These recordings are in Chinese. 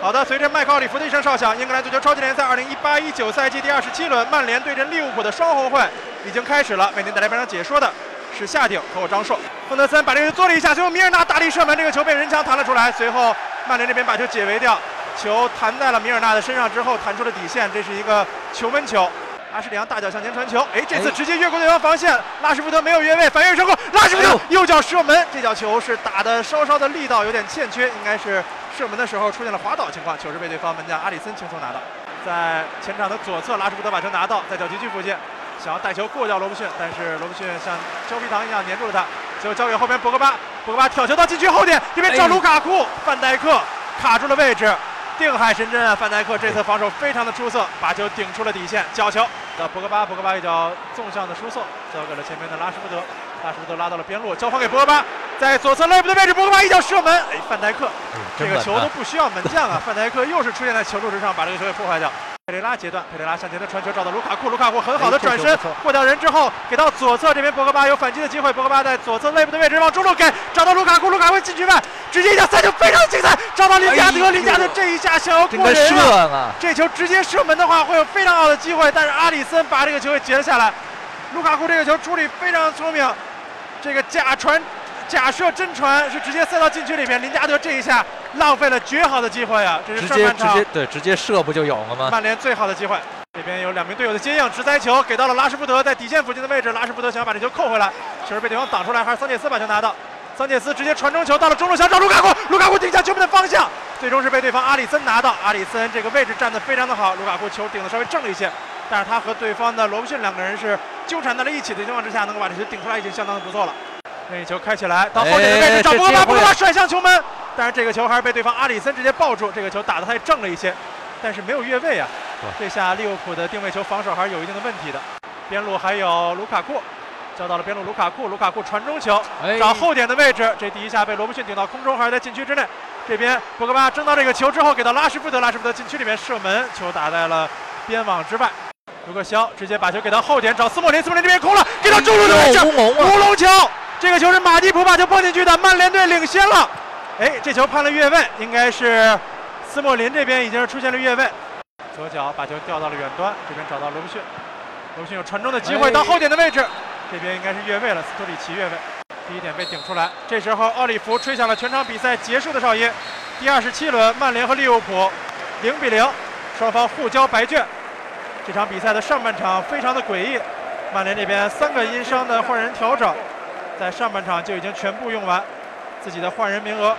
好的，随着麦克奥里弗的一声哨响，英格兰足球超级联赛2018-19赛季第二十七轮，曼联对阵利物浦的双红会已经开始了。为您带来本场解说的是夏鼎和我张硕。亨德森把这个做了一下，最后米尔纳大力射门，这个球被人墙弹了出来。随后曼联这边把球解围掉，球弹在了米尔纳的身上之后弹出了底线，这是一个球门球。阿什利杨大脚向前传球，哎，这次直接越过对方防线，拉什福德没有越位，反越成功，脚射门，这脚球是打的稍稍的力道有点欠缺，应该是射门的时候出现了滑倒情况，球是被对方门将阿里森轻松拿到，在前场的左侧，拉什福德把球拿到，在角禁区附近，想要带球过掉罗布逊，但是罗布逊像胶皮糖一样粘住了他，最后交给后边博格巴，博格巴挑球到禁区后点，这边找卢卡库，范戴克卡住了位置。定海神针啊！范戴克这次防守非常的出色，把球顶出了底线，角球到博格巴，博格巴一脚纵向的输送，交给了前面的拉什福德，拉什福德拉到了边路，交还给博格巴，在左侧内部的位置，博格巴一脚射门，哎，范戴克，这个球都不需要门将啊，范戴克又是出现在球路之上，把这个球给破坏掉。佩雷拉截断，佩雷拉向前的传球找到卢卡库，卢卡库很好的转身过掉人之后，给到左侧这边博格巴有反击的机会，博格巴在左侧内部的位置往中路给，找到卢卡库，卢卡库禁区外直接一脚三球非常精彩，找到林加德，林加德这一下想要过人啊，这球直接射门的话会有非常好的机会，但是阿里森把这个球给截了下来，卢卡库这个球处理非常聪明，这个假传。假设真传是直接塞到禁区里面，林加德这一下浪费了绝好的机会啊！这是上半场对直接射不就有了吗？曼联最好的机会，这边有两名队友的接应，直塞球给到了拉什福德，在底线附近的位置，拉什福德想要把这球扣回来，球是被对方挡出来，还是桑切斯把球拿到？桑切斯直接传中球到了中路，想找卢卡库，卢卡库顶下球门的方向，最终是被对方阿里森拿到。阿里森这个位置站得非常的好，卢卡库球顶的稍微正了一些，但是他和对方的罗布逊两个人是纠缠在了一起的情况之下，能够把这球顶出来已经相当的不错了。任意球开起来，到后点的位置找博格巴，博格巴甩向球门，但是这个球还是被对方阿里森直接抱住。这个球打得太正了一些，但是没有越位啊。这下利物浦的定位球防守还是有一定的问题的。边路还有卢卡库，交到了边路卢卡库，卢卡库传中球，找后点的位置，这第一下被罗布逊顶到空中，还是在禁区之内。这边博格巴争到这个球之后，给到拉什福德，拉什福德禁区里面射门，球打在了边网之外。卢克肖直接把球给到后点，找斯莫林，斯莫林这边空了，给到中路的位置，乌龙球。这个球是马蒂普把球碰进去的，曼联队领先了。哎，这球判了越位，应该是斯莫林这边已经出现了越位。左脚把球调到了远端，这边找到罗布逊，罗布逊有传中的机会，到后点的位置，这边应该是越位了，斯托里奇越位，第一点被顶出来。这时候奥利弗吹响了全场比赛结束的哨音。第二十七轮，曼联和利物浦零比零，双方互交白卷。这场比赛的上半场非常的诡异，曼联这边三个因伤的换人调整。在上半场就已经全部用完自己的换人名额，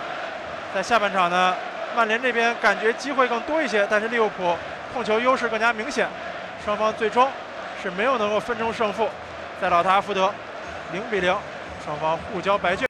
在下半场呢，曼联这边感觉机会更多一些，但是利物浦控球优势更加明显，双方最终是没有能够分出胜负，在老特阿福德，零比零，双方互交白卷。